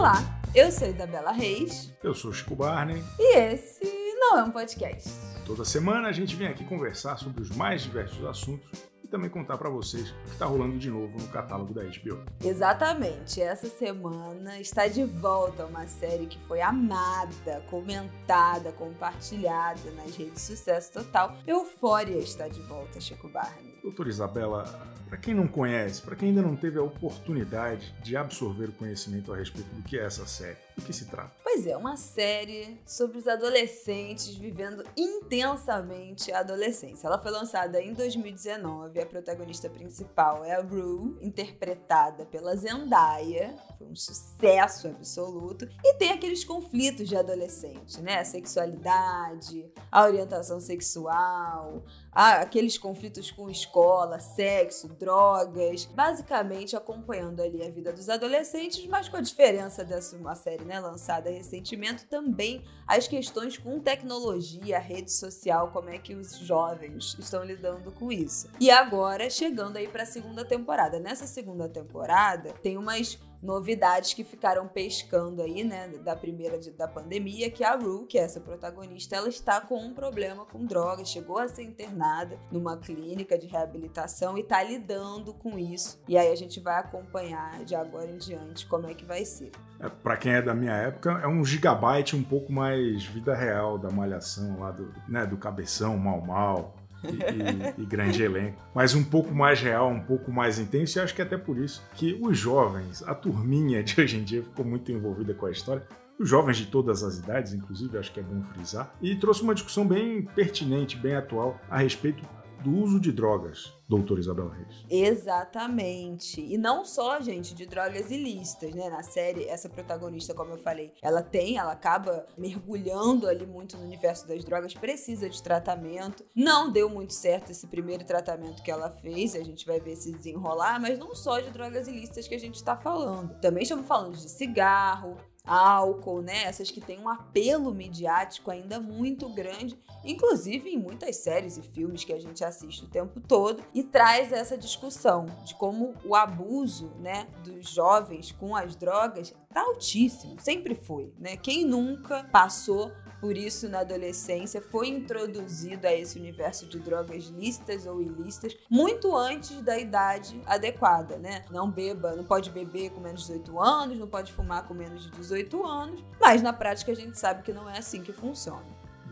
Olá, eu sou Isabela Reis. Eu sou Chico Barney. E esse não é um podcast. Toda semana a gente vem aqui conversar sobre os mais diversos assuntos também contar para vocês o que está rolando de novo no catálogo da HBO. Exatamente. Essa semana está de volta uma série que foi amada, comentada, compartilhada nas redes de sucesso total. Eufória está de volta, Chico Barney. Doutora Isabela, para quem não conhece, para quem ainda não teve a oportunidade de absorver o conhecimento a respeito do que é essa série, do que se trata? Pois é, uma série sobre os adolescentes vivendo intensamente a adolescência. Ela foi lançada em 2019, a protagonista principal é a Rue, interpretada pela Zendaya, foi um sucesso absoluto, e tem aqueles conflitos de adolescente, né? A sexualidade, a orientação sexual, aqueles conflitos com escola, sexo, drogas, basicamente acompanhando ali a vida dos adolescentes, mas com a diferença dessa uma série né, lançada recentemente, também as questões com tecnologia, rede social, como é que os jovens estão lidando com isso. E agora, chegando aí para a segunda temporada. Nessa segunda temporada, tem umas novidades que ficaram pescando aí, né, da primeira de, da pandemia, que a Rue, que é essa protagonista, ela está com um problema com drogas, chegou a ser internada numa clínica de reabilitação e está lidando com isso. E aí a gente vai acompanhar de agora em diante como é que vai ser. É, para quem é da minha época, é um gigabyte um pouco mais vida real da malhação lá do, né, do cabeção, mal mal e, e, grande elenco, mas um pouco mais real, um pouco mais intenso, e acho que é até por isso que os jovens, a turminha de hoje em dia ficou muito envolvida com a história, os jovens de todas as idades, inclusive, acho que é bom frisar, e trouxe uma discussão bem pertinente, bem atual, a respeito do uso de drogas, doutor Isabel Reis. Exatamente. E não só, gente, de drogas ilícitas, né? Na série, essa protagonista, como eu falei, ela tem, ela acaba mergulhando ali muito no universo das drogas, precisa de tratamento. Não deu muito certo esse primeiro tratamento que ela fez, a gente vai ver se desenrolar, mas não só de drogas ilícitas que a gente está falando. Também estamos falando de cigarro, álcool, né? Essas que têm um apelo midiático ainda muito grande, inclusive em muitas séries e filmes que a gente assiste o tempo todo, e traz essa discussão de como o abuso, né, dos jovens com as drogas tá altíssimo, sempre foi, né? Quem nunca passou por isso na adolescência foi introduzido a esse universo de drogas lícitas ou ilícitas muito antes da idade adequada, né? Não beba, não pode beber com menos de 18 anos, não pode fumar com menos de 18 anos, mas na prática a gente sabe que não é assim que funciona.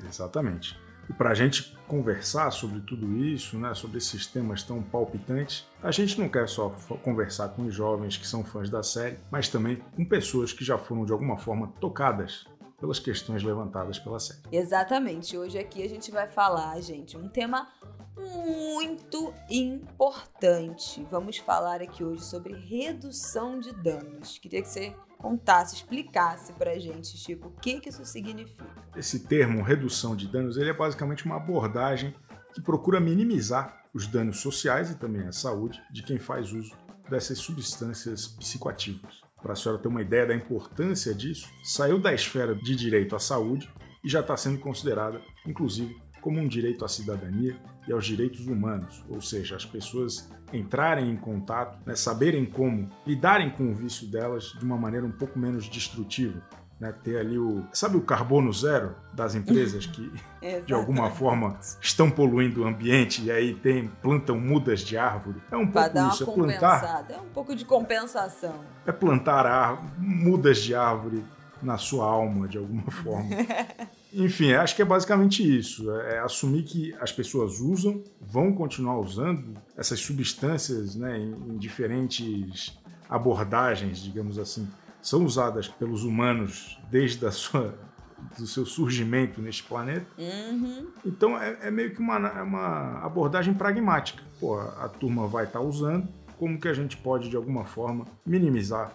Exatamente. E para a gente conversar sobre tudo isso, né, sobre esses temas tão palpitantes, a gente não quer só conversar com os jovens que são fãs da série, mas também com pessoas que já foram de alguma forma tocadas pelas questões levantadas pela série. Exatamente. Hoje aqui a gente vai falar, gente, um tema muito importante. Vamos falar aqui hoje sobre redução de danos. Queria que você contasse, explicasse pra gente, Chico, o que, que isso significa. Esse termo, redução de danos, ele é basicamente uma abordagem que procura minimizar os danos sociais e também a saúde de quem faz uso dessas substâncias psicoativas para a senhora ter uma ideia da importância disso, saiu da esfera de direito à saúde e já está sendo considerada, inclusive, como um direito à cidadania e aos direitos humanos, ou seja, as pessoas entrarem em contato, né, saberem como lidarem com o vício delas de uma maneira um pouco menos destrutiva, né, ter ali o. Sabe o carbono zero das empresas que, de alguma forma, estão poluindo o ambiente e aí tem, plantam mudas de árvore? É um pouco dar isso. Uma é plantar. É um pouco de compensação. É plantar árvore, mudas de árvore na sua alma, de alguma forma. Enfim, acho que é basicamente isso. É, é assumir que as pessoas usam, vão continuar usando essas substâncias né, em diferentes abordagens, digamos assim são usadas pelos humanos desde a sua, do seu surgimento neste planeta. Uhum. Então é, é, meio que uma, é uma abordagem pragmática. Pô, a turma vai estar tá usando, como que a gente pode de alguma forma minimizar,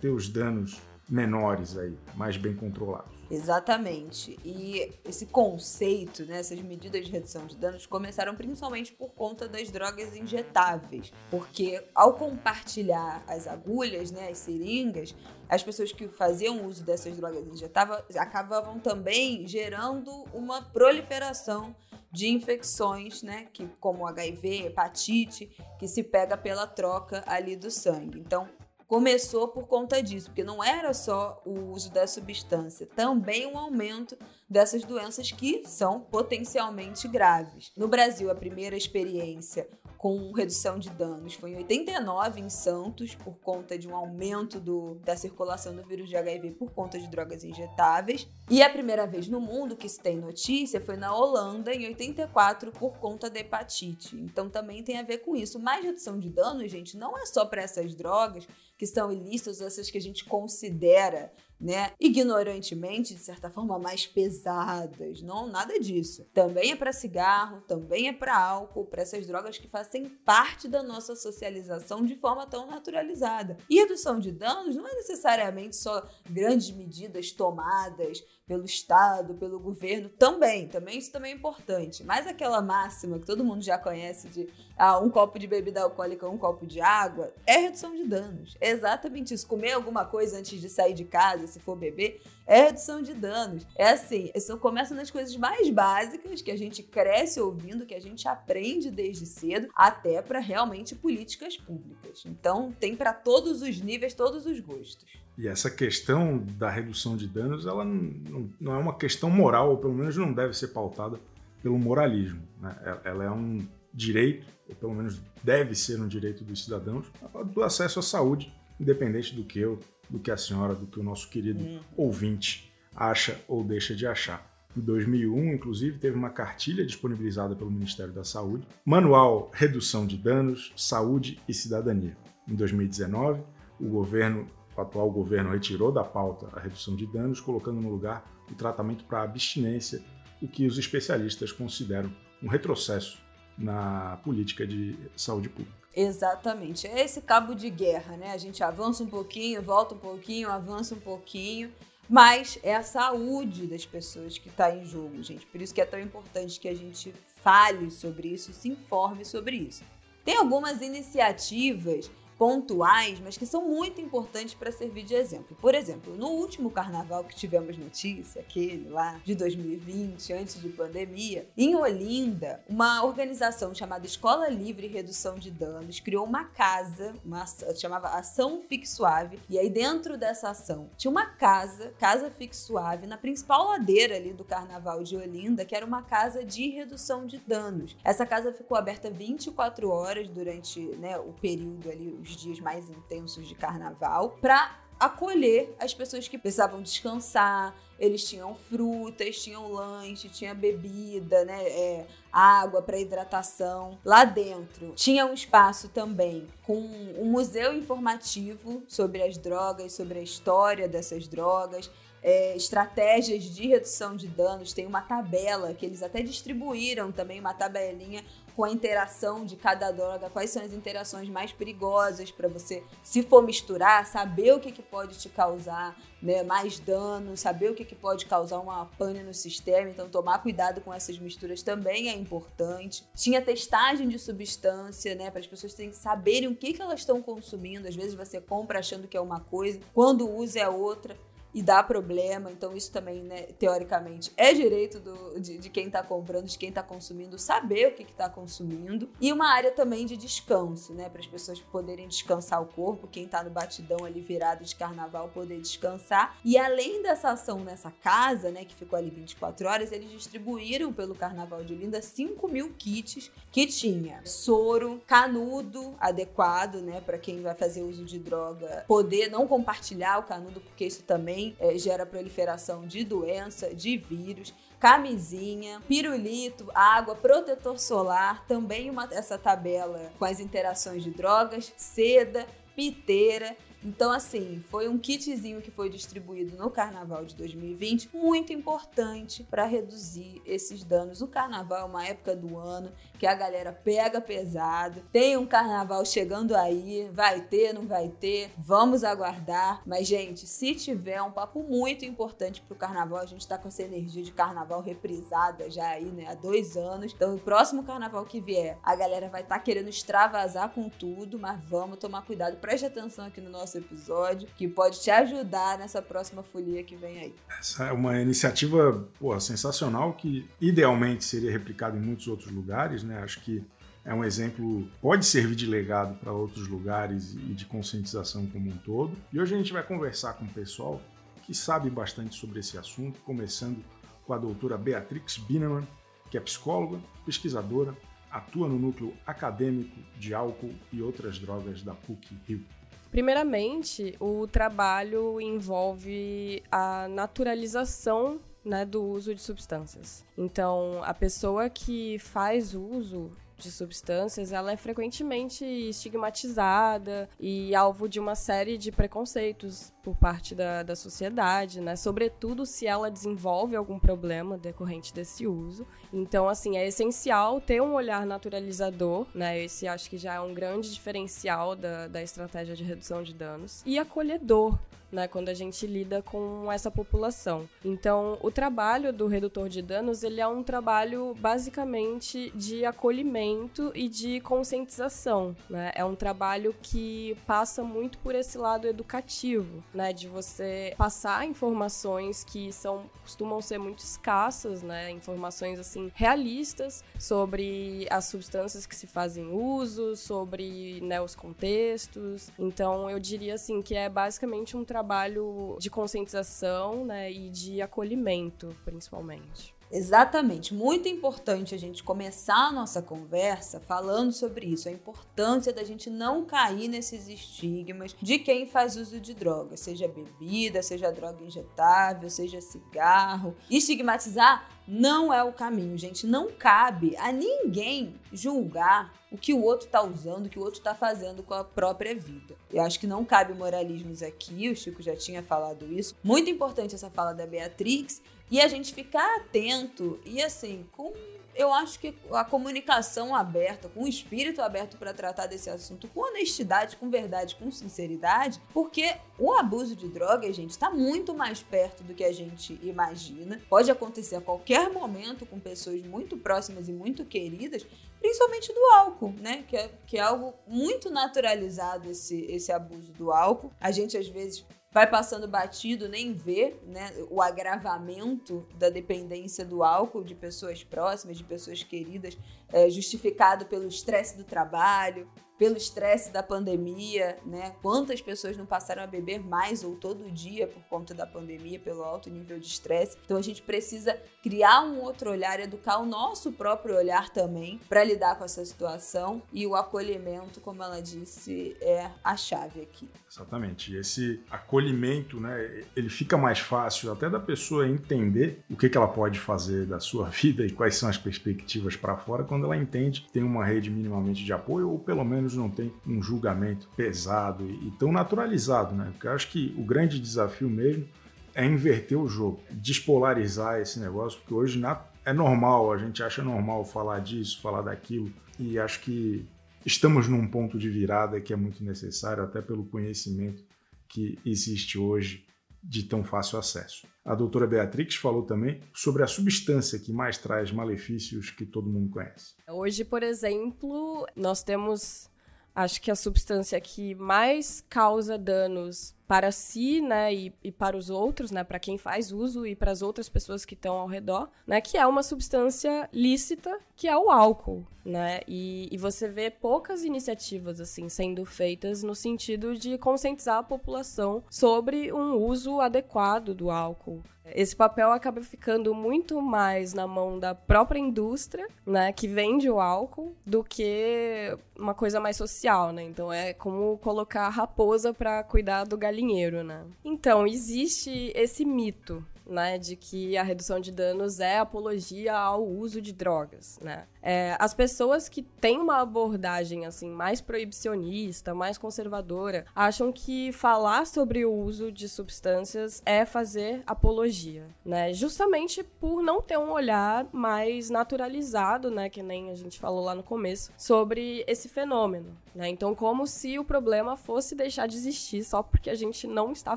ter os danos menores aí, mais bem controlados. Exatamente. E esse conceito, né, essas medidas de redução de danos começaram principalmente por conta das drogas injetáveis, porque ao compartilhar as agulhas, né, as seringas, as pessoas que faziam uso dessas drogas injetáveis acabavam também gerando uma proliferação de infecções, né, que como HIV, hepatite, que se pega pela troca ali do sangue. Então, começou por conta disso, porque não era só o uso da substância, também um aumento dessas doenças que são potencialmente graves. No Brasil, a primeira experiência com redução de danos. Foi em 89 em Santos, por conta de um aumento do, da circulação do vírus de HIV por conta de drogas injetáveis. E a primeira vez no mundo que se tem notícia foi na Holanda, em 84, por conta da hepatite. Então também tem a ver com isso. Mas redução de danos, gente, não é só para essas drogas que são ilícitas, essas que a gente considera né, ignorantemente, de certa forma, mais pesadas. Não, nada disso. Também é para cigarro, também é para álcool, para essas drogas que fazem parte da nossa socialização de forma tão naturalizada. E redução de danos não é necessariamente só grandes medidas tomadas pelo Estado, pelo governo, também, também isso também é importante. Mas aquela máxima que todo mundo já conhece de ah, um copo de bebida alcoólica, um copo de água, é redução de danos. É exatamente isso. Comer alguma coisa antes de sair de casa, se for beber, é redução de danos. É assim, isso começa nas coisas mais básicas que a gente cresce ouvindo, que a gente aprende desde cedo, até para realmente políticas públicas. Então, tem para todos os níveis, todos os gostos. E essa questão da redução de danos, ela não, não é uma questão moral, ou pelo menos não deve ser pautada pelo moralismo. Né? Ela é um direito, ou pelo menos deve ser um direito dos cidadãos, do acesso à saúde, independente do que eu, do que a senhora, do que o nosso querido uhum. ouvinte acha ou deixa de achar. Em 2001, inclusive, teve uma cartilha disponibilizada pelo Ministério da Saúde, Manual Redução de Danos, Saúde e Cidadania. Em 2019, o governo o atual governo retirou da pauta a redução de danos, colocando no lugar o tratamento para abstinência, o que os especialistas consideram um retrocesso na política de saúde pública. Exatamente. É esse cabo de guerra, né? A gente avança um pouquinho, volta um pouquinho, avança um pouquinho. Mas é a saúde das pessoas que está em jogo, gente. Por isso que é tão importante que a gente fale sobre isso, se informe sobre isso. Tem algumas iniciativas pontuais, mas que são muito importantes para servir de exemplo. Por exemplo, no último carnaval que tivemos notícia, aquele lá de 2020, antes de pandemia, em Olinda, uma organização chamada Escola Livre Redução de Danos criou uma casa, uma chamava Ação Fique Suave, e aí dentro dessa ação tinha uma casa, Casa Fique Suave, na principal ladeira ali do carnaval de Olinda, que era uma casa de redução de danos. Essa casa ficou aberta 24 horas durante né, o período ali, os dias mais intensos de carnaval, para acolher as pessoas que precisavam descansar. Eles tinham frutas, tinham lanche, tinha bebida, né? É, água para hidratação. Lá dentro tinha um espaço também com um museu informativo sobre as drogas, sobre a história dessas drogas é, estratégias de redução de danos, tem uma tabela que eles até distribuíram também, uma tabelinha com a interação de cada droga, quais são as interações mais perigosas para você, se for misturar, saber o que, que pode te causar né, mais dano, saber o que, que pode causar uma pane no sistema, então tomar cuidado com essas misturas também é importante. Tinha testagem de substância, né, para as pessoas terem que saberem o que, que elas estão consumindo. Às vezes você compra achando que é uma coisa, quando usa é outra e dá problema. Então, isso também, né, teoricamente, é direito do, de, de quem está comprando, de quem está consumindo, saber o que está consumindo. E uma área também de descanso, né? Para as pessoas poderem descansar o corpo, quem está no batidão ali virado de carnaval poder descansar. E além dessa ação nessa casa, né, que ficou ali 24 horas, eles distribuíram pelo Carnaval de Olinda 5 mil kits que tinha soro, canudo adequado, né, para quem vai fazer uso de droga, poder não compartilhar o canudo, porque isso também também é, gera proliferação de doença, de vírus camisinha, pirulito, água, protetor solar, também uma, essa tabela com as interações de drogas, seda, piteira então, assim, foi um kitzinho que foi distribuído no carnaval de 2020, muito importante para reduzir esses danos. O carnaval é uma época do ano que a galera pega pesado. Tem um carnaval chegando aí, vai ter, não vai ter, vamos aguardar. Mas, gente, se tiver um papo muito importante pro carnaval, a gente tá com essa energia de carnaval reprisada já aí, né, há dois anos. Então, o próximo carnaval que vier, a galera vai estar tá querendo extravasar com tudo, mas vamos tomar cuidado. Preste atenção aqui no nosso episódio, que pode te ajudar nessa próxima folia que vem aí. Essa é uma iniciativa pô, sensacional que idealmente seria replicada em muitos outros lugares, né? Acho que é um exemplo, pode servir de legado para outros lugares e de conscientização como um todo. E hoje a gente vai conversar com o pessoal que sabe bastante sobre esse assunto, começando com a doutora Beatrix Bineman, que é psicóloga, pesquisadora, atua no núcleo acadêmico de álcool e outras drogas da PUC Rio. Primeiramente, o trabalho envolve a naturalização né, do uso de substâncias. Então, a pessoa que faz uso de substâncias, ela é frequentemente estigmatizada e alvo de uma série de preconceitos por parte da, da sociedade, né? Sobretudo se ela desenvolve algum problema decorrente desse uso. Então, assim, é essencial ter um olhar naturalizador, né? Esse acho que já é um grande diferencial da, da estratégia de redução de danos. E acolhedor, né, quando a gente lida com essa população. Então, o trabalho do redutor de danos, ele é um trabalho basicamente de acolhimento e de conscientização, né? É um trabalho que passa muito por esse lado educativo, né, de você passar informações que são costumam ser muito escassas, né, informações assim realistas sobre as substâncias que se fazem uso, sobre, né, os contextos. Então, eu diria assim que é basicamente um trabalho trabalho de conscientização né, e de acolhimento, principalmente. Exatamente. Muito importante a gente começar a nossa conversa falando sobre isso, a importância da gente não cair nesses estigmas de quem faz uso de droga, seja bebida, seja droga injetável, seja cigarro. Estigmatizar não é o caminho, gente. Não cabe a ninguém julgar o que o outro está usando, o que o outro está fazendo com a própria vida. Eu acho que não cabe moralismos aqui, o Chico já tinha falado isso. Muito importante essa fala da Beatrix e a gente ficar atento e assim, com eu acho que a comunicação aberta, com o espírito aberto para tratar desse assunto, com honestidade, com verdade, com sinceridade, porque o abuso de drogas, gente, está muito mais perto do que a gente imagina. Pode acontecer a qualquer momento com pessoas muito próximas e muito queridas, principalmente do álcool, né? Que é, que é algo muito naturalizado esse, esse abuso do álcool. A gente às vezes vai passando batido, nem vê né, o agravamento da dependência do álcool de pessoas próximas, de pessoas queridas, é, justificado pelo estresse do trabalho, pelo estresse da pandemia, né? Quantas pessoas não passaram a beber mais ou todo dia por conta da pandemia, pelo alto nível de estresse. Então a gente precisa criar um outro olhar, educar o nosso próprio olhar também para lidar com essa situação e o acolhimento, como ela disse, é a chave aqui. Exatamente. Esse acolhimento, né, ele fica mais fácil até da pessoa entender o que, que ela pode fazer da sua vida e quais são as perspectivas para fora quando ela entende que tem uma rede minimamente de apoio ou pelo menos não tem um julgamento pesado e, tão naturalizado, né? Porque eu acho que o grande desafio mesmo é inverter o jogo, despolarizar esse negócio, porque hoje é normal, a gente acha normal falar disso, falar daquilo, e acho que estamos num ponto de virada que é muito necessário, até pelo conhecimento que existe hoje de tão fácil acesso. A doutora Beatrix falou também sobre a substância que mais traz malefícios que todo mundo conhece. Hoje, por exemplo, nós temos acho que a substância que mais causa danos para si, né, e, e para os outros, né, para quem faz uso e para as outras pessoas que estão ao redor, né, que é uma substância lícita, que é o álcool, né, e, e você vê poucas iniciativas assim sendo feitas no sentido de conscientizar a população sobre um uso adequado do álcool. Esse papel acaba ficando muito mais na mão da própria indústria, né, que vende o álcool, do que uma coisa mais social, né? Então é como colocar a raposa para cuidar do galinheiro, né? Então existe esse mito né, de que a redução de danos é apologia ao uso de drogas, né? É, as pessoas que têm uma abordagem assim mais proibicionista, mais conservadora, acham que falar sobre o uso de substâncias é fazer apologia, né? Justamente por não ter um olhar mais naturalizado, né, que nem a gente falou lá no começo, sobre esse fenômeno, né? Então, como se o problema fosse deixar de existir só porque a gente não está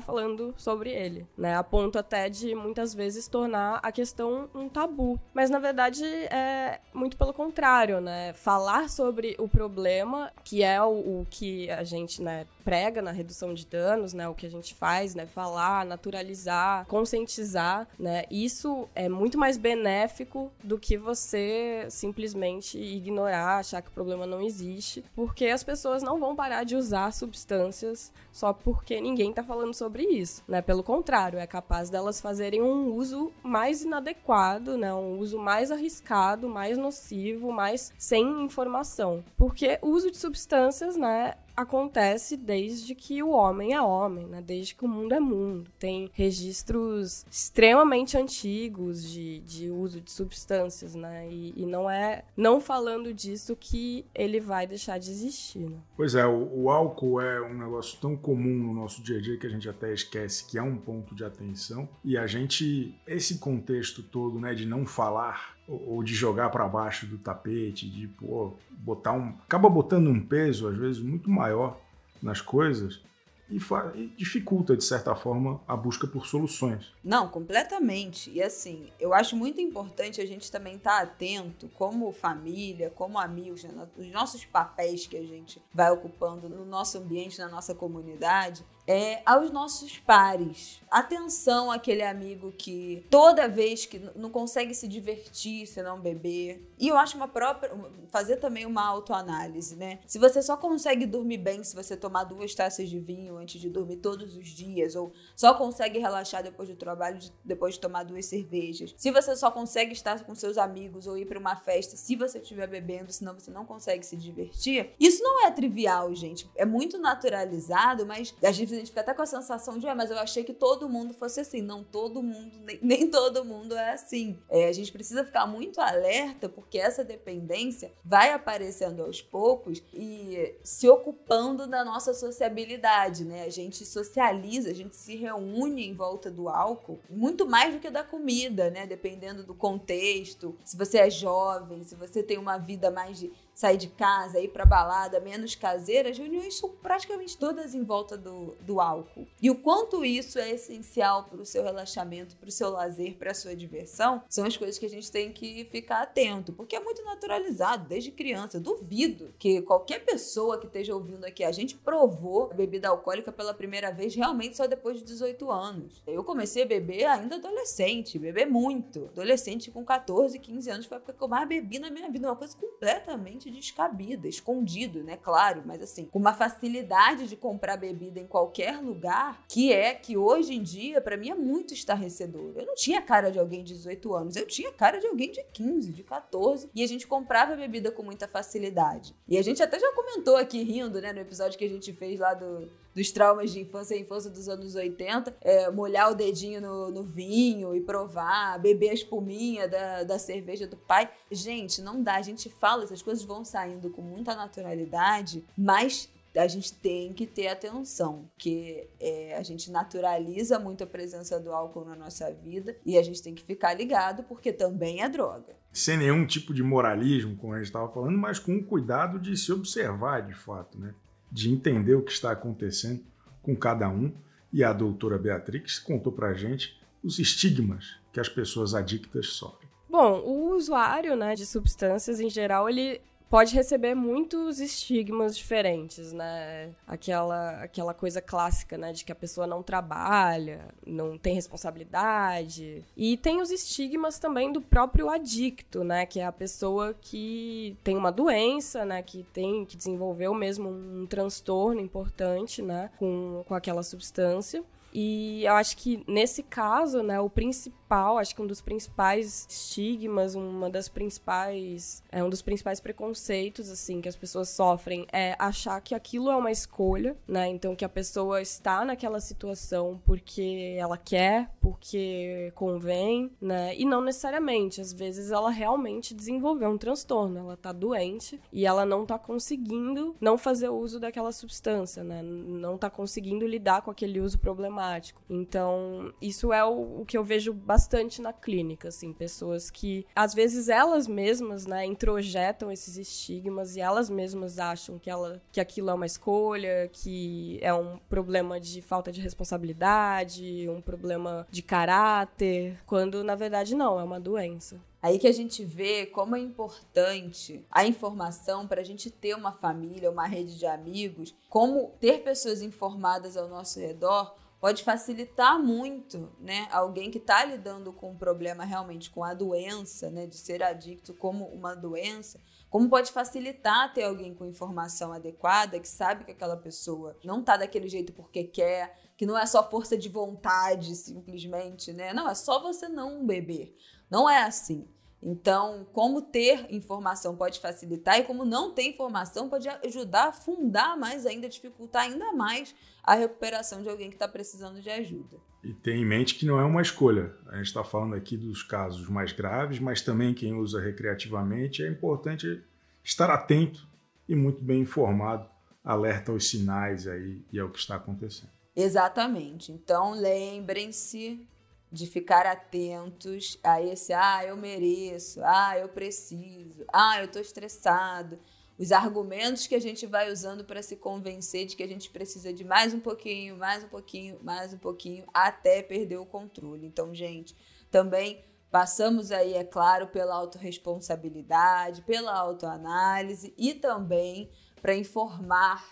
falando sobre ele, né? A ponto até de muitas vezes tornar a questão um tabu. Mas na verdade é muito pelo contrário, né? Falar sobre o problema, que é o, o que a gente, né, prega na redução de danos, né? O que a gente faz, né? Falar, naturalizar, conscientizar, né? Isso é muito mais benéfico do que você simplesmente ignorar, achar que o problema não existe, porque as pessoas não vão parar de usar substâncias só porque ninguém tá falando sobre isso, né? Pelo contrário, é capaz delas fazerem um uso mais inadequado, né? Um uso mais arriscado, mais nocivo, mais sem informação. Porque o uso de substâncias, né, acontece desde que o homem é homem, né? Desde que o mundo é mundo. Tem registros extremamente antigos de, de uso de substâncias, né? E, e não é não falando disso que ele vai deixar de existir, né? Pois é, o, o, álcool é um negócio tão comum no nosso dia a dia que a gente até esquece que é um ponto de atenção. E a gente, esse contexto todo, né, de não falar ou de jogar para baixo do tapete, de pô, botar um. acaba botando um peso, às vezes, muito maior nas coisas e, e, dificulta, de certa forma, a busca por soluções. Não, completamente. E assim, eu acho muito importante a gente também estar tá atento, como família, como amigos, né, os nossos papéis que a gente vai ocupando no nosso ambiente, na nossa comunidade, é, aos nossos pares. Atenção àquele amigo que toda vez que não consegue se divertir se não beber. E eu acho uma própria. fazer também uma autoanálise, né? Se você só consegue dormir bem se você tomar duas taças de vinho antes de dormir todos os dias, ou só consegue relaxar depois do trabalho, depois de tomar duas cervejas. Se você só consegue estar com seus amigos ou ir para uma festa se você estiver bebendo, senão você não consegue se divertir. Isso não é trivial, gente. É muito naturalizado, mas gente a gente fica até com a sensação de, ah, mas eu achei que todo mundo fosse assim. Não, todo mundo, nem, nem todo mundo é assim. É, a gente precisa ficar muito alerta, porque essa dependência vai aparecendo aos poucos e se ocupando da nossa sociabilidade, né? A gente socializa, a gente se reúne em volta do álcool, muito mais do que da comida, né? Dependendo do contexto, se você é jovem, se você tem uma vida mais de sair de casa, ir para balada, menos caseira, as reuniões são praticamente todas em volta do, do álcool. E o quanto isso é essencial para o seu relaxamento, para o seu lazer, para a sua diversão, são as coisas que a gente tem que ficar atento, porque é muito naturalizado desde criança. Eu duvido que qualquer pessoa que esteja ouvindo aqui, a gente provou a bebida alcoólica pela primeira vez realmente só depois de 18 anos. Eu comecei a beber ainda adolescente, beber muito. Adolescente com 14, 15 anos foi a época que eu mais bebi na minha vida, uma coisa completamente totalmente descabida, escondido, né? Claro, mas assim, com uma facilidade de comprar bebida em qualquer lugar, que é que hoje em dia, para mim, é muito estarrecedor. Eu não tinha cara de alguém de 18 anos, eu tinha cara de alguém de 15, de 14, e a gente comprava bebida com muita facilidade. E a gente até já comentou aqui rindo, né, no episódio que a gente fez lá do dos traumas de infância e infância dos anos 80, é, molhar o dedinho no, no, vinho e provar, beber a espuminha da, da cerveja do pai. Gente, não dá. A gente fala, essas coisas vão saindo com muita naturalidade, mas a gente tem que ter atenção, porque é, a gente naturaliza muito a presença do álcool na nossa vida e a gente tem que ficar ligado, porque também é droga. Sem nenhum tipo de moralismo, como a gente estava falando, mas com o cuidado de se observar de fato, né? De entender o que está acontecendo com cada um. E a doutora Beatrix contou para a gente os estigmas que as pessoas adictas sofrem. Bom, o usuário né, de substâncias em geral, ele pode receber muitos estigmas diferentes, né? Aquela, aquela coisa clássica, né? De que a pessoa não trabalha, não tem responsabilidade. E tem os estigmas também do próprio adicto, né? Que é a pessoa que tem uma doença, né? Que tem, que desenvolveu mesmo um transtorno importante, né? Com, com aquela substância. E eu acho que nesse caso, né, o principal, acho que um dos principais estigmas, uma das principais, é um dos principais preconceitos assim que as pessoas sofrem é achar que aquilo é uma escolha, né? Então que a pessoa está naquela situação porque ela quer, porque convém, né? E não necessariamente, às vezes ela realmente desenvolveu um transtorno, ela tá doente e ela não tá conseguindo não fazer uso daquela substância, né? Não tá conseguindo lidar com aquele uso problemático. Então, isso é o, o que eu vejo bastante bastante na clínica, assim, pessoas que às vezes elas mesmas, né, introjetam esses estigmas e elas mesmas acham que ela que aquilo é uma escolha, que é um problema de falta de responsabilidade, um problema de caráter, quando na verdade não, é uma doença. Aí que a gente vê como é importante a informação para a gente ter uma família, uma rede de amigos, como ter pessoas informadas ao nosso redor pode facilitar muito, né? Alguém que está lidando com um problema realmente com a doença, né? De ser adicto como uma doença, como pode facilitar ter alguém com informação adequada, que sabe que aquela pessoa não está daquele jeito porque quer, que não é só força de vontade simplesmente, né? Não, é só você não beber. Não é assim. Então, como ter informação pode facilitar e como não ter informação pode ajudar a fundar mais ainda, dificultar ainda mais a recuperação de alguém que está precisando de ajuda. E tem em mente que não é uma escolha. A gente está falando aqui dos casos mais graves, mas também quem usa recreativamente é importante estar atento e muito bem informado, alerta aos sinais aí e ao que está acontecendo. Exatamente. Então, lembrem-se de ficar atentos a esse, ah, eu mereço, ah, eu preciso, ah, eu estou estressado. Os argumentos que a gente vai usando para se convencer de que a gente precisa de mais um pouquinho, mais um pouquinho, mais um pouquinho, até perder o controle. Então, gente, também passamos aí, é claro, pela autorresponsabilidade, pela autoanálise e também para informar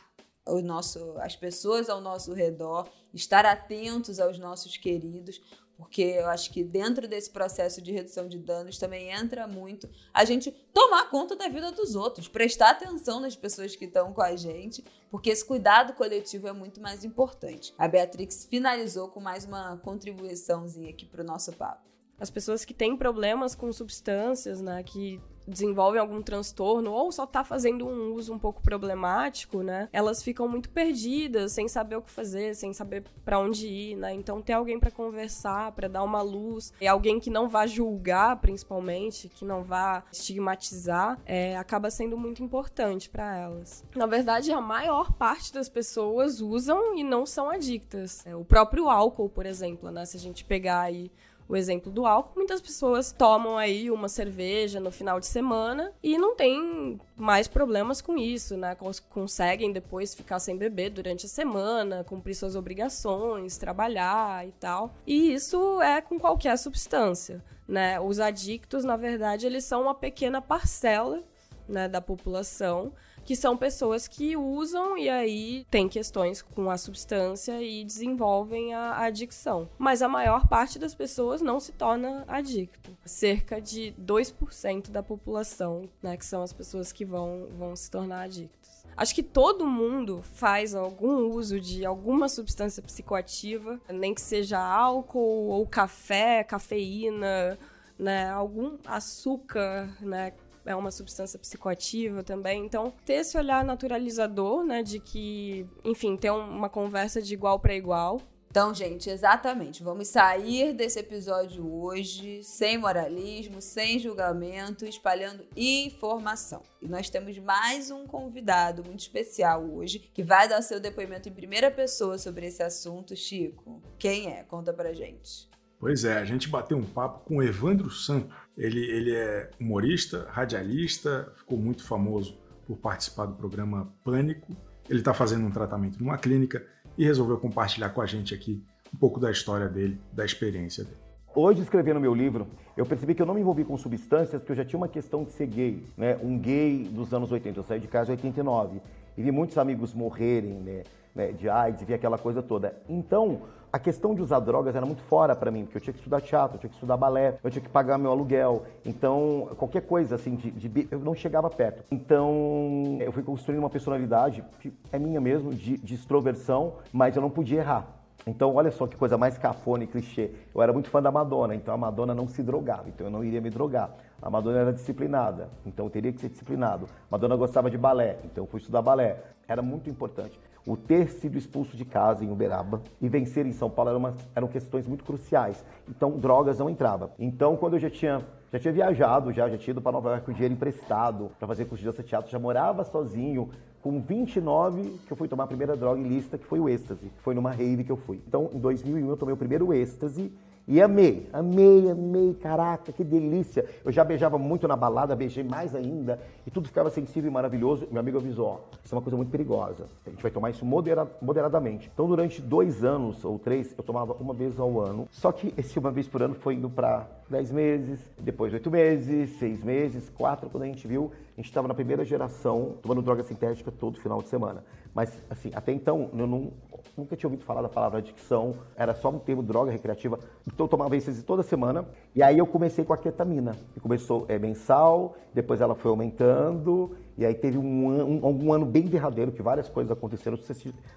o nosso, as pessoas ao nosso redor, estar atentos aos nossos queridos, porque eu acho que dentro desse processo de redução de danos também entra muito a gente tomar conta da vida dos outros, prestar atenção nas pessoas que estão com a gente, porque esse cuidado coletivo é muito mais importante. A Beatrix finalizou com mais uma contribuiçãozinha aqui para o nosso papo. As pessoas que têm problemas com substâncias, né, que desenvolvem algum transtorno ou só tá fazendo um uso um pouco problemático, né? Elas ficam muito perdidas, sem saber o que fazer, sem saber para onde ir, né? Então ter alguém para conversar, para dar uma luz, e alguém que não vá julgar, principalmente, que não vá estigmatizar, é, acaba sendo muito importante para elas. Na verdade, a maior parte das pessoas usam e não são adictas. É, o próprio álcool, por exemplo, né? Se a gente pegar aí o exemplo do álcool, muitas pessoas tomam aí uma cerveja no final de semana e não tem mais problemas com isso, né? Conseguem depois ficar sem beber durante a semana, cumprir suas obrigações, trabalhar e tal. E isso é com qualquer substância, né? Os adictos, na verdade, eles são uma pequena parcela né, da população que são pessoas que usam e aí tem questões com a substância e desenvolvem a adicção. Mas a maior parte das pessoas não se torna adicto. Cerca de 2% da população, né, que são as pessoas que vão, vão se tornar adictos. Acho que todo mundo faz algum uso de alguma substância psicoativa, nem que seja álcool ou café, cafeína, né, algum açúcar, né, é uma substância psicoativa também. Então, ter esse olhar naturalizador, né, de que, enfim, ter uma conversa de igual para igual. Então, gente, exatamente. Vamos sair desse episódio hoje sem moralismo, sem julgamento, espalhando informação. E nós temos mais um convidado muito especial hoje que vai dar seu depoimento em primeira pessoa sobre esse assunto. Chico, quem é? Conta pra gente. Pois é, a gente bateu um papo com o Evandro Santo. Ele, ele é humorista, radialista, ficou muito famoso por participar do programa Pânico. Ele está fazendo um tratamento numa clínica e resolveu compartilhar com a gente aqui um pouco da história dele, da experiência dele. Hoje, escrevendo meu livro, eu percebi que eu não me envolvi com substâncias porque eu já tinha uma questão de ser gay, né? Um gay dos anos 80. Eu saí de casa em 89 e vi muitos amigos morrerem, né? né? De AIDS, vi aquela coisa toda. Então, a questão de usar drogas era muito fora para mim, porque eu tinha que estudar teatro, eu tinha que estudar balé, eu tinha que pagar meu aluguel. Então, qualquer coisa assim, de, de eu não chegava perto. Então, eu fui construindo uma personalidade, que é minha mesmo, de, de extroversão, mas eu não podia errar. Então, olha só que coisa mais cafona e clichê. Eu era muito fã da Madonna, então a Madonna não se drogava, então eu não iria me drogar. A Madonna era disciplinada, então eu teria que ser disciplinado. Madonna gostava de balé, então eu fui estudar balé. Era muito importante o ter sido expulso de casa em Uberaba e vencer em São Paulo eram, uma, eram questões muito cruciais. Então, drogas não entrava. Então, quando eu já tinha já tinha viajado, já, já tinha ido para Nova York com dinheiro emprestado para fazer curso de dança teatro, já morava sozinho. Com 29, que eu fui tomar a primeira droga ilícita, que foi o êxtase. Foi numa rave que eu fui. Então, em 2001, eu tomei o primeiro êxtase E amei, amei, amei, caraca, que delícia. Eu já beijava muito na balada, beijei mais ainda, e tudo ficava sensível e maravilhoso. Meu amigo avisou, ó, isso é uma coisa muito perigosa, a gente vai tomar isso modera moderadamente. Então, durante dois anos ou três, eu tomava uma vez ao ano, só que esse uma vez por ano foi indo para dez meses, depois oito meses, seis meses, quatro, quando a gente viu, a gente estava na primeira geração tomando droga sintética todo final de semana. Mas, assim, até então, eu não, nunca tinha ouvido falar da palavra adicção, era só um termo droga recreativa. Então, eu tomava isso toda semana. E aí, eu comecei com a ketamina. Começou é, mensal, depois ela foi aumentando. E aí, teve um, um, um ano bem derradeiro, que várias coisas aconteceram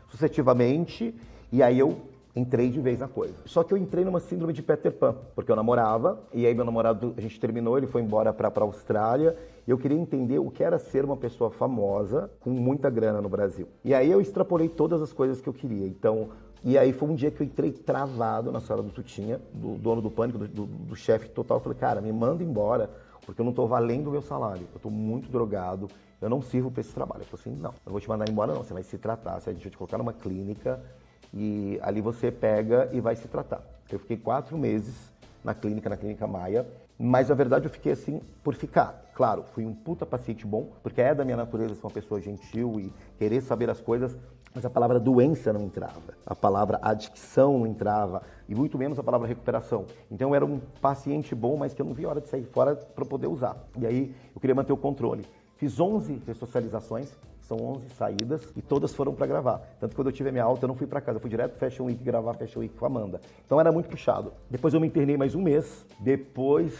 sucessivamente. E aí, eu entrei de vez na coisa. Só que eu entrei numa síndrome de Peter Pan, porque eu namorava, e aí meu namorado, a gente terminou, ele foi embora para a Austrália, e eu queria entender o que era ser uma pessoa famosa com muita grana no Brasil. E aí eu extrapolei todas as coisas que eu queria. Então, e aí foi um dia que eu entrei travado na sala do Tutinha, do dono do pânico, do, do, do chefe total. Eu falei, cara, me manda embora, porque eu não estou valendo o meu salário. Eu estou muito drogado, eu não sirvo para esse trabalho. Eu falei assim, não, eu não vou te mandar embora não, você vai se tratar, gente vai te colocar numa clínica e ali você pega e vai se tratar. Eu fiquei quatro meses na clínica, na clínica Maia, mas na verdade eu fiquei assim por ficar. Claro, fui um puta paciente bom, porque é da minha natureza ser uma pessoa gentil e querer saber as coisas, mas a palavra doença não entrava, a palavra adicção não entrava, e muito menos a palavra recuperação. Então eu era um paciente bom, mas que eu não vi hora de sair fora para poder usar. E aí eu queria manter o controle. Fiz 11 ressocializações, são 11 saídas e todas foram para gravar. Tanto que quando eu tive a minha alta, eu não fui para casa, eu fui direto Fashion Week gravar Fashion Week com a Amanda. Então era muito puxado. Depois eu me internei mais um mês, depois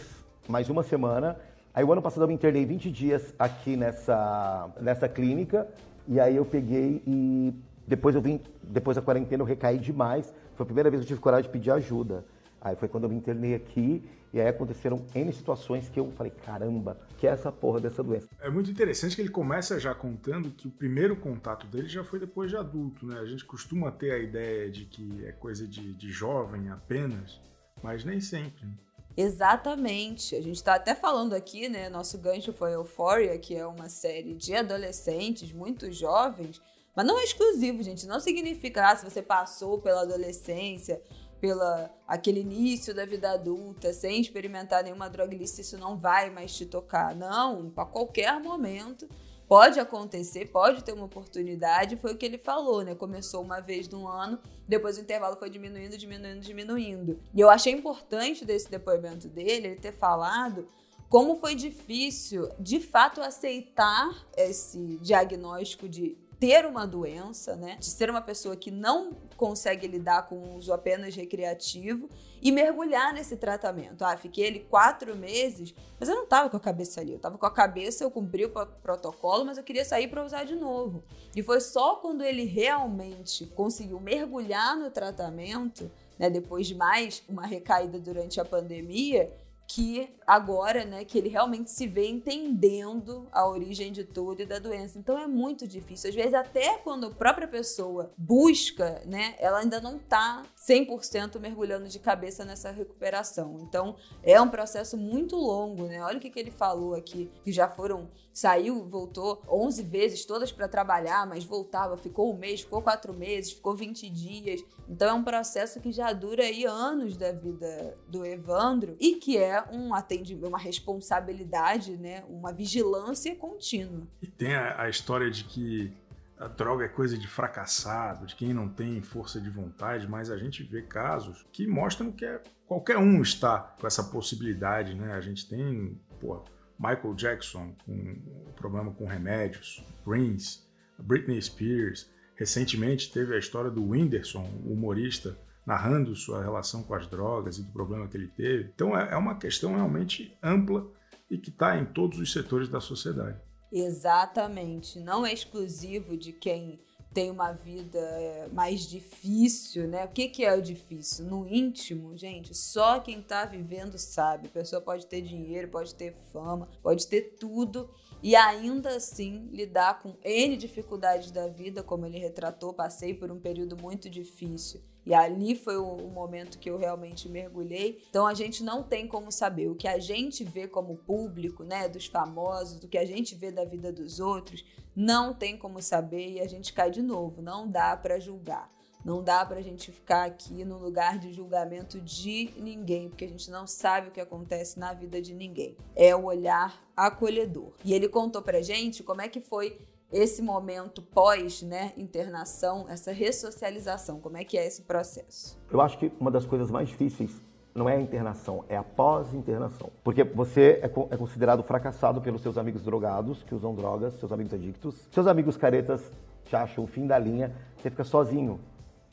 mais uma semana. Aí o ano passado eu me internei 20 dias aqui nessa, nessa clínica e aí eu peguei e depois eu vim, depois da quarentena eu recaí demais. Foi a primeira vez que eu tive coragem de pedir ajuda. Aí foi quando eu me internei aqui e aí aconteceram N situações que eu falei, caramba, que é essa porra dessa doença. É muito interessante que ele começa já contando que o primeiro contato dele já foi depois de adulto, né? A gente costuma ter a ideia de que é coisa de, de jovem apenas, mas nem sempre. Exatamente. A gente está até falando aqui, né? Nosso gancho foi Euphoria, que é uma série de adolescentes muito jovens, mas não é exclusivo, gente. Não significa, ah, se você passou pela adolescência pela aquele início da vida adulta, sem experimentar nenhuma droga ilícita, isso não vai mais te tocar. Não, a qualquer momento pode acontecer, pode ter uma oportunidade. Foi o que ele falou, né? Começou uma vez no ano, depois o intervalo foi diminuindo, diminuindo, diminuindo. E eu achei importante desse depoimento dele, ele ter falado como foi difícil, de fato, aceitar esse diagnóstico de ter uma doença, né? De ser uma pessoa que não consegue lidar com o uso apenas recreativo e mergulhar nesse tratamento. Ah, fiquei ali quatro meses, mas eu não tava com a cabeça ali. Eu tava com a cabeça, eu cumpri o protocolo, mas eu queria sair para usar de novo. E foi só quando ele realmente conseguiu mergulhar no tratamento, né? Depois de mais uma recaída durante a pandemia, que agora, né, que ele realmente se vê entendendo a origem de tudo e da doença. Então é muito difícil. Às vezes até quando a própria pessoa busca, né, ela ainda não tá 100% mergulhando de cabeça nessa recuperação. Então é um processo muito longo, né? Olha o que, que ele falou aqui, que já foram saiu, voltou 11 vezes todas para trabalhar, mas voltava, ficou um mês, ficou quatro meses, ficou 20 dias. Então é um processo que já dura aí anos da vida do Evandro e que é um atendimento, uma responsabilidade, né, uma vigilância contínua. E tem a, a história de que a droga é coisa de fracassado, de quem não tem força de vontade, mas a gente vê casos que mostram que é, qualquer um está com essa possibilidade, né? A gente tem, pô, Michael Jackson com problema com remédios, Prince, Britney Spears, recentemente teve a história do Whindersson, humorista, narrando sua relação com as drogas e do problema que ele teve. Então é, é uma questão realmente ampla e que está em todos os setores da sociedade. Exatamente. Não é exclusivo de quem tem uma vida é, mais difícil, né? O que, que é o difícil? No íntimo, gente, só quem tá vivendo sabe. A pessoa pode ter dinheiro, pode ter fama, pode ter tudo e ainda assim lidar com N dificuldades da vida, como ele retratou. Passei por um período muito difícil e ali foi o, momento que eu realmente mergulhei. Então a gente não tem como saber o que a gente vê como público, né, dos famosos, do que a gente vê da vida dos outros, não tem como saber e a gente cai de novo, não dá para julgar. Não dá pra gente ficar aqui no lugar de julgamento de ninguém, porque a gente não sabe o que acontece na vida de ninguém. É o olhar acolhedor. E ele contou pra gente como é que foi esse momento pós, né, internação, essa ressocialização, como é que é esse processo? Eu acho que uma das coisas mais difíceis não é a internação, é a pós-internação. Porque você é, é, considerado fracassado pelos seus amigos drogados, que usam drogas, seus amigos adictos. Seus amigos caretas te acham o fim da linha, você fica sozinho,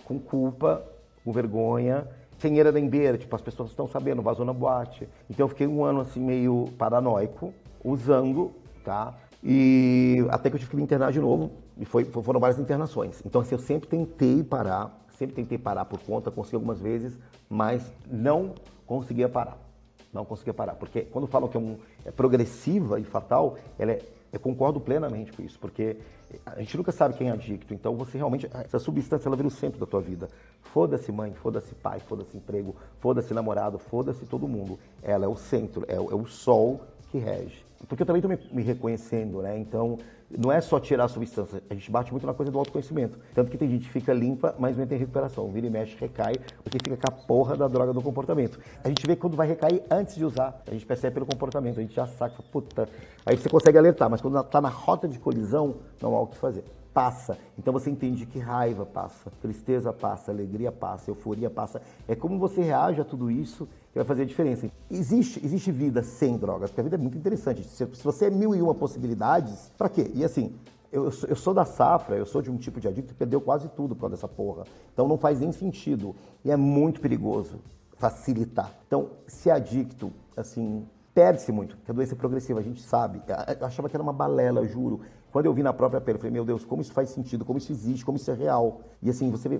com culpa, com vergonha, sem era nem beira, tipo, as pessoas estão sabendo, vazou na boate. Então eu fiquei um ano assim meio paranoico, usando, tá? E até que eu tive que me internar de novo, e foi, foram várias internações. Então, assim, eu sempre tentei parar, sempre tentei parar por conta, consegui algumas vezes, mas não conseguia parar. Não conseguia parar. Porque quando falam que é, um, é progressiva e fatal, ela é, eu concordo plenamente com isso, porque a gente nunca sabe quem é adicto, então você realmente, essa substância ela vira o centro da tua vida. Foda-se mãe, foda-se pai, foda-se emprego, foda-se namorado, foda-se todo mundo. Ela é o centro, é, é o sol que rege. Porque eu também estou me, me, reconhecendo, né? Então, não é só tirar a substância, a gente bate muito na coisa do autoconhecimento. Tanto que tem gente que fica limpa, mas não tem recuperação. Vira e mexe, recai, porque fica com a porra da droga do comportamento. A gente vê quando vai recair antes de usar, a gente percebe pelo comportamento, a gente já saca, puta. Aí você consegue alertar, mas quando está na rota de colisão, não há o que fazer passa. Então você entende que raiva passa, tristeza passa, alegria passa, euforia passa. É como você reage a tudo isso que vai fazer a diferença. Existe, existe vida sem drogas, porque a vida é muito interessante. Se, se você é mil e uma possibilidades, para quê? E assim, eu, eu, sou da safra, eu sou de um tipo de adicto que perdeu quase tudo por causa dessa porra. Então não faz nem sentido. E é muito perigoso facilitar. Então, se é adicto, assim, perde-se muito, que a doença é progressiva, a gente sabe. Eu achava que era uma balela, juro. Quando eu vi na própria pele, eu falei, meu Deus, como isso faz sentido, como isso existe, como isso é real. E assim, você vê,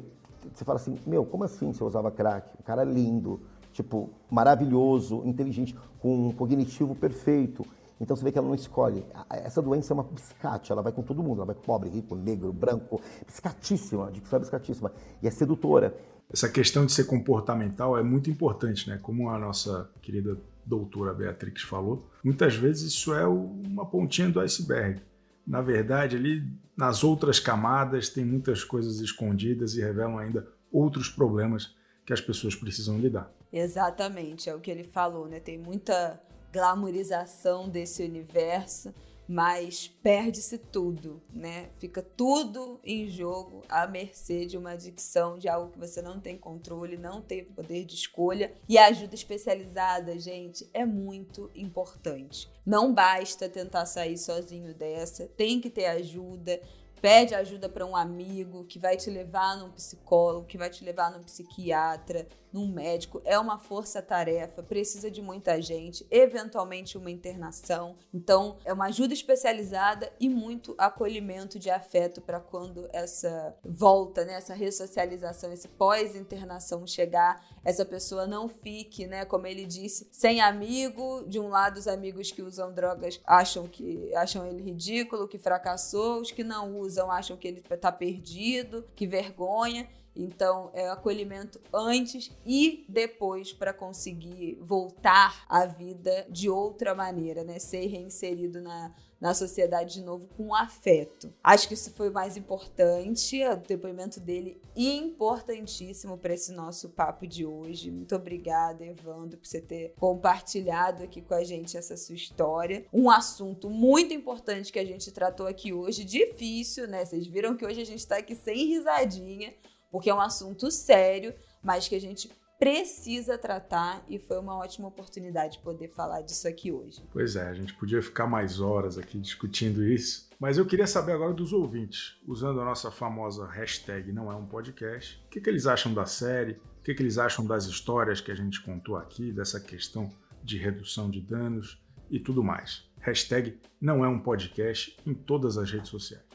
você fala assim, meu, como assim você usava crack? Um cara lindo, tipo, maravilhoso, inteligente, com um cognitivo perfeito. Então você vê que ela não escolhe. Essa doença é uma biscate, ela vai com todo mundo, ela vai com pobre, rico, negro, branco, biscatíssima, que foi biscatíssima. E é sedutora. Essa questão de ser comportamental é muito importante, né? Como a nossa querida doutora Beatrix falou, muitas vezes isso é uma pontinha do iceberg na verdade, ali nas outras camadas tem muitas coisas escondidas e revelam ainda outros problemas que as pessoas precisam lidar. Exatamente, é o que ele falou, né? Tem muita glamorização desse universo mas perde-se tudo, né? Fica tudo em jogo à mercê de uma adicção, de algo que você não tem controle, não tem poder de escolha. E a ajuda especializada, gente, é muito importante. Não basta tentar sair sozinho dessa, tem que ter ajuda. Pede ajuda para um amigo que vai te levar num psicólogo, que vai te levar num psiquiatra, num médico. É uma força-tarefa, precisa de muita gente, eventualmente uma internação. Então, é uma ajuda especializada e muito acolhimento de afeto para quando essa volta, né, essa ressocialização, esse pós-internação chegar, essa pessoa não fique, né, como ele disse, sem amigo. De um lado, os amigos que usam drogas acham que acham ele ridículo, que fracassou, os que não usam usam acham que ele está perdido, que vergonha. Então, é acolhimento antes e depois para conseguir voltar à vida de outra maneira, né? Ser reinserido na, na sociedade de novo com afeto. Acho que isso foi o mais importante, o depoimento dele importantíssimo para esse nosso papo de hoje. Muito obrigada, Evandro, por você ter compartilhado aqui com a gente essa sua história. Um assunto muito importante que a gente tratou aqui hoje, difícil, né? Vocês viram que hoje a gente está aqui sem risadinha, porque é um assunto sério, mas que a gente precisa tratar e foi uma ótima oportunidade poder falar disso aqui hoje. Pois é, a gente podia ficar mais horas aqui discutindo isso, mas eu queria saber agora dos ouvintes, usando a nossa famosa hashtag não é um podcast, o que, que eles acham da série, o que, que eles acham das histórias que a gente contou aqui, dessa questão de redução de danos e tudo mais. Hashtag não é um podcast em todas as redes sociais.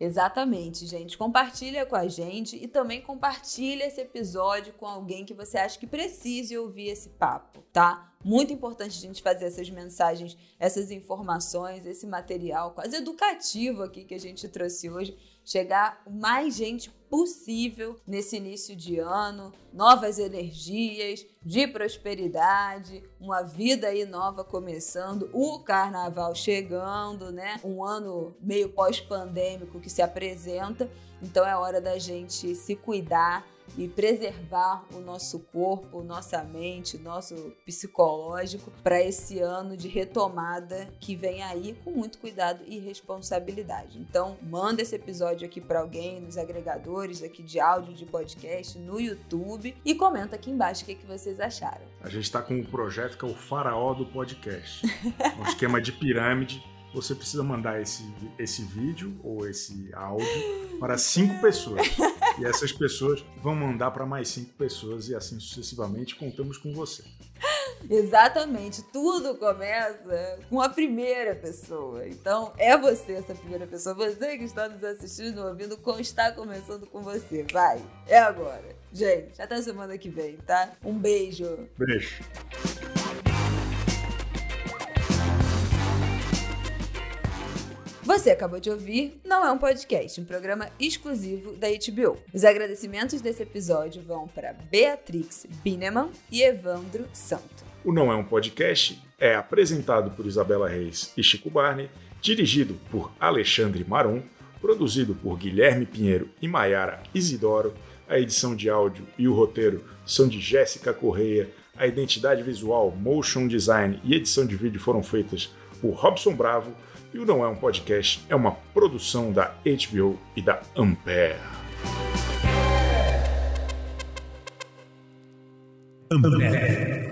Exatamente, gente. Compartilha com a gente e também compartilha esse episódio com alguém que você acha que precise ouvir esse papo, tá? Muito importante a gente fazer essas mensagens, essas informações, esse material quase educativo aqui que a gente trouxe hoje chegar o mais gente possível nesse início de ano, novas energias, de prosperidade, uma vida aí nova começando, o carnaval chegando, né? Um ano meio pós-pandêmico que se apresenta, então é hora da gente se cuidar e preservar o nosso corpo, nossa mente, nosso psicológico para esse ano de retomada que vem aí com muito cuidado e responsabilidade. Então, manda esse episódio aqui para alguém nos agregadores aqui de áudio, de podcast, no YouTube e comenta aqui embaixo o que, que vocês acharam. A gente está com um projeto que é o Faraó do Podcast. um esquema de pirâmide você precisa mandar esse, esse vídeo ou esse áudio para cinco pessoas. E essas pessoas vão mandar para mais cinco pessoas e assim sucessivamente contamos com você. Exatamente, tudo começa com a primeira pessoa. Então, é você essa primeira pessoa. Você que está nos assistindo, ouvindo, está começando com você. Vai, é agora. Gente, até semana que vem, tá? Um beijo. Beijo. Você acabou de ouvir Não é um Podcast, um programa exclusivo da HBO. Os agradecimentos desse episódio vão para Beatrix Bineman e Evandro Santo. O Não é um Podcast é apresentado por Isabela Reis e Chico Barney, dirigido por Alexandre Maron, produzido por Guilherme Pinheiro e Maiara Isidoro. A edição de áudio e o roteiro são de Jéssica Correia. A identidade visual, motion design e edição de vídeo foram feitas por Robson Bravo e o Não É um Podcast é uma produção da HBO e da Ampere. Ampere.